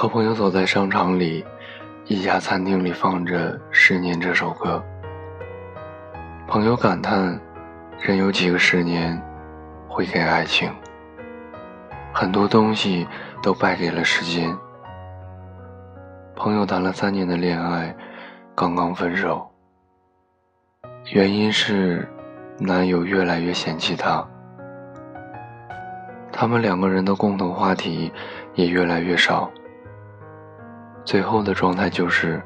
和朋友走在商场里，一家餐厅里放着《十年》这首歌。朋友感叹：“人有几个十年会给爱情？很多东西都败给了时间。”朋友谈了三年的恋爱，刚刚分手，原因是男友越来越嫌弃她。他们两个人的共同话题也越来越少。最后的状态就是，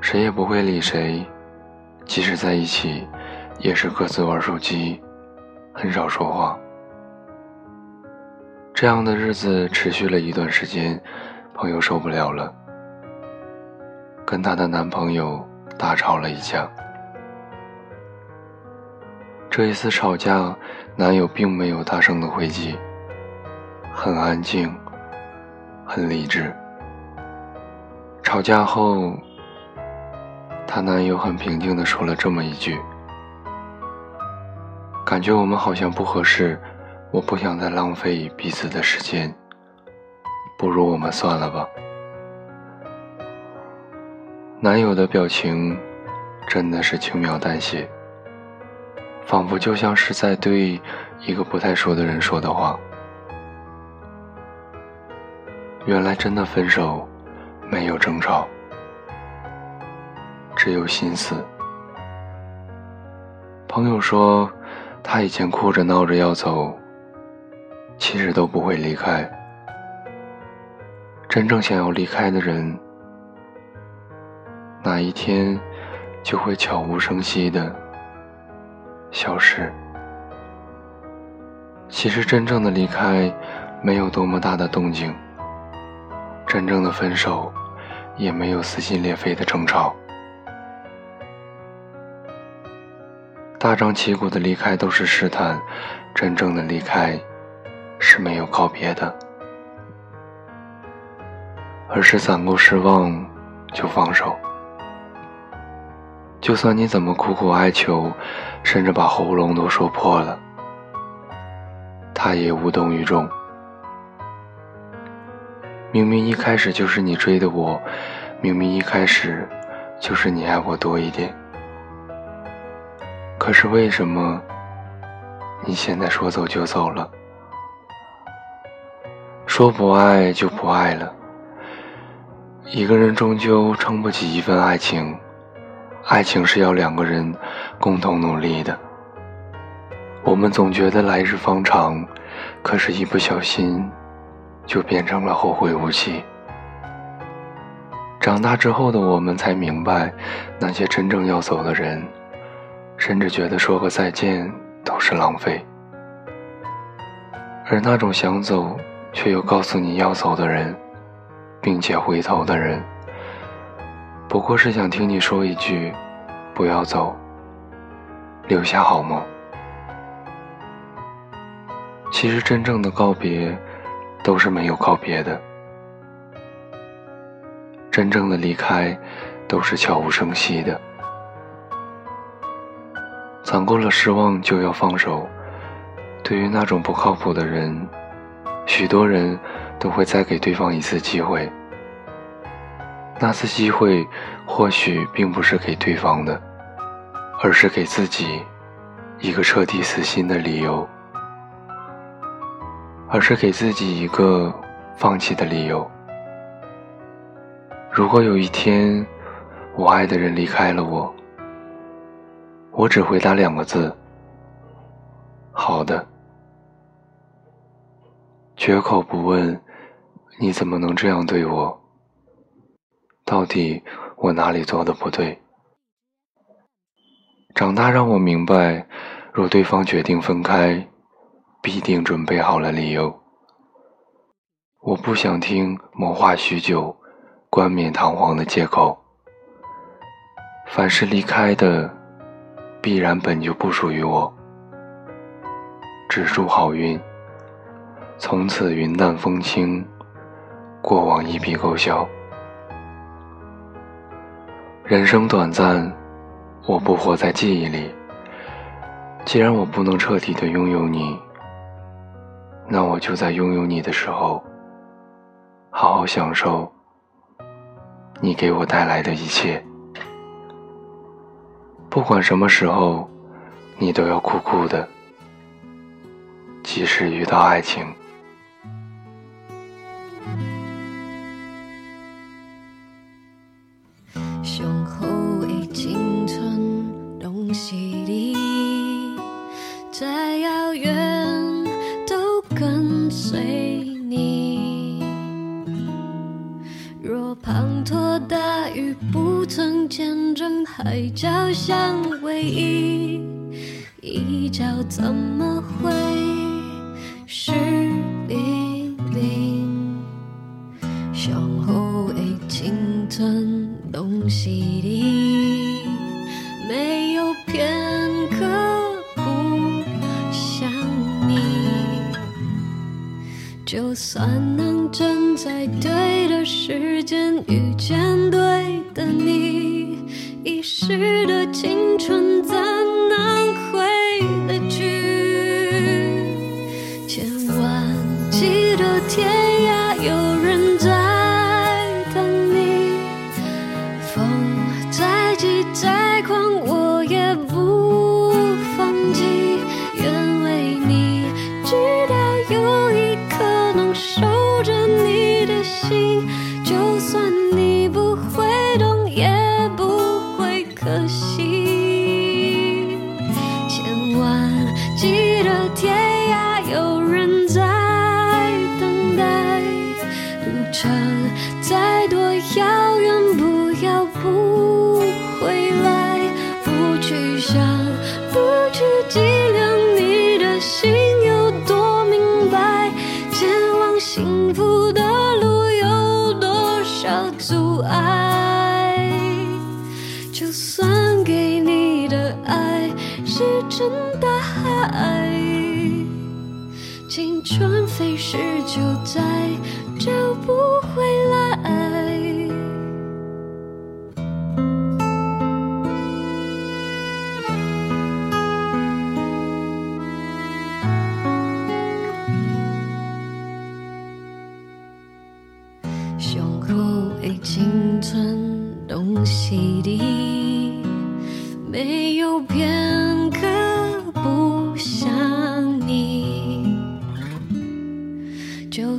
谁也不会理谁，即使在一起，也是各自玩手机，很少说话。这样的日子持续了一段时间，朋友受不了了，跟她的男朋友大吵了一架。这一次吵架，男友并没有大声的回击，很安静，很理智。吵架后，她男友很平静地说了这么一句：“感觉我们好像不合适，我不想再浪费彼此的时间，不如我们算了吧。”男友的表情真的是轻描淡写，仿佛就像是在对一个不太熟的人说的话。原来真的分手。没有争吵，只有心思。朋友说，他以前哭着闹着要走，其实都不会离开。真正想要离开的人，哪一天就会悄无声息的消失。其实，真正的离开，没有多么大的动静。真正的分手。也没有撕心裂肺的争吵，大张旗鼓的离开都是试探，真正的离开是没有告别的，而是攒够失望就放手。就算你怎么苦苦哀求，甚至把喉咙都说破了，他也无动于衷。明明一开始就是你追的我，明明一开始就是你爱我多一点，可是为什么你现在说走就走了？说不爱就不爱了。一个人终究撑不起一份爱情，爱情是要两个人共同努力的。我们总觉得来日方长，可是，一不小心。就变成了后会无期。长大之后的我们才明白，那些真正要走的人，甚至觉得说个再见都是浪费。而那种想走却又告诉你要走的人，并且回头的人，不过是想听你说一句：“不要走，留下好吗？”其实真正的告别。都是没有告别的，真正的离开都是悄无声息的。攒够了失望就要放手。对于那种不靠谱的人，许多人都会再给对方一次机会。那次机会或许并不是给对方的，而是给自己一个彻底死心的理由。而是给自己一个放弃的理由。如果有一天，我爱的人离开了我，我只回答两个字：好的。绝口不问，你怎么能这样对我？到底我哪里做的不对？长大让我明白，若对方决定分开。必定准备好了理由。我不想听谋划许久、冠冕堂皇的借口。凡是离开的，必然本就不属于我。只祝好运，从此云淡风轻，过往一笔勾销。人生短暂，我不活在记忆里。既然我不能彻底的拥有你。那我就在拥有你的时候，好好享受你给我带来的一切。不管什么时候，你都要酷酷的，即使遇到爱情。海角相偎依，一角怎么会湿淋淋？向后的青春拢是你，没有片刻不想你。就算能站在对的时间遇见对的你。一时的青春怎能回得去？千万记得天涯有人在等你，风再急再狂我也不放弃，愿为你直到有一刻能守着你的心，就算你不再多遥远，不要不回来，不去想，不去计量你的心有多明白，前往幸福的路有多少阻碍。真的海，青春飞逝就再找不回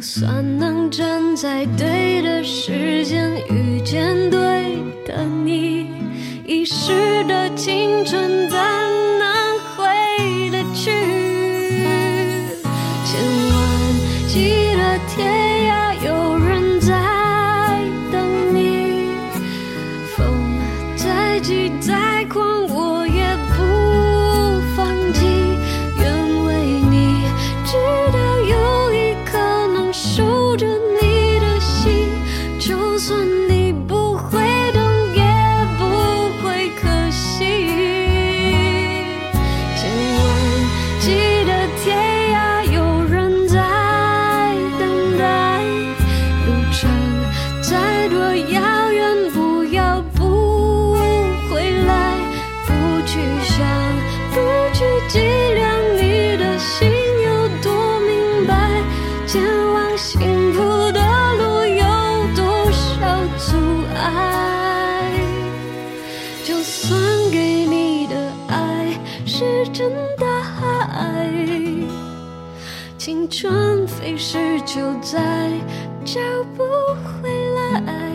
算能站在对的时间遇见对的你，一时的青春怎能回得去？千万记得天真的爱青春飞逝，就再找不回来。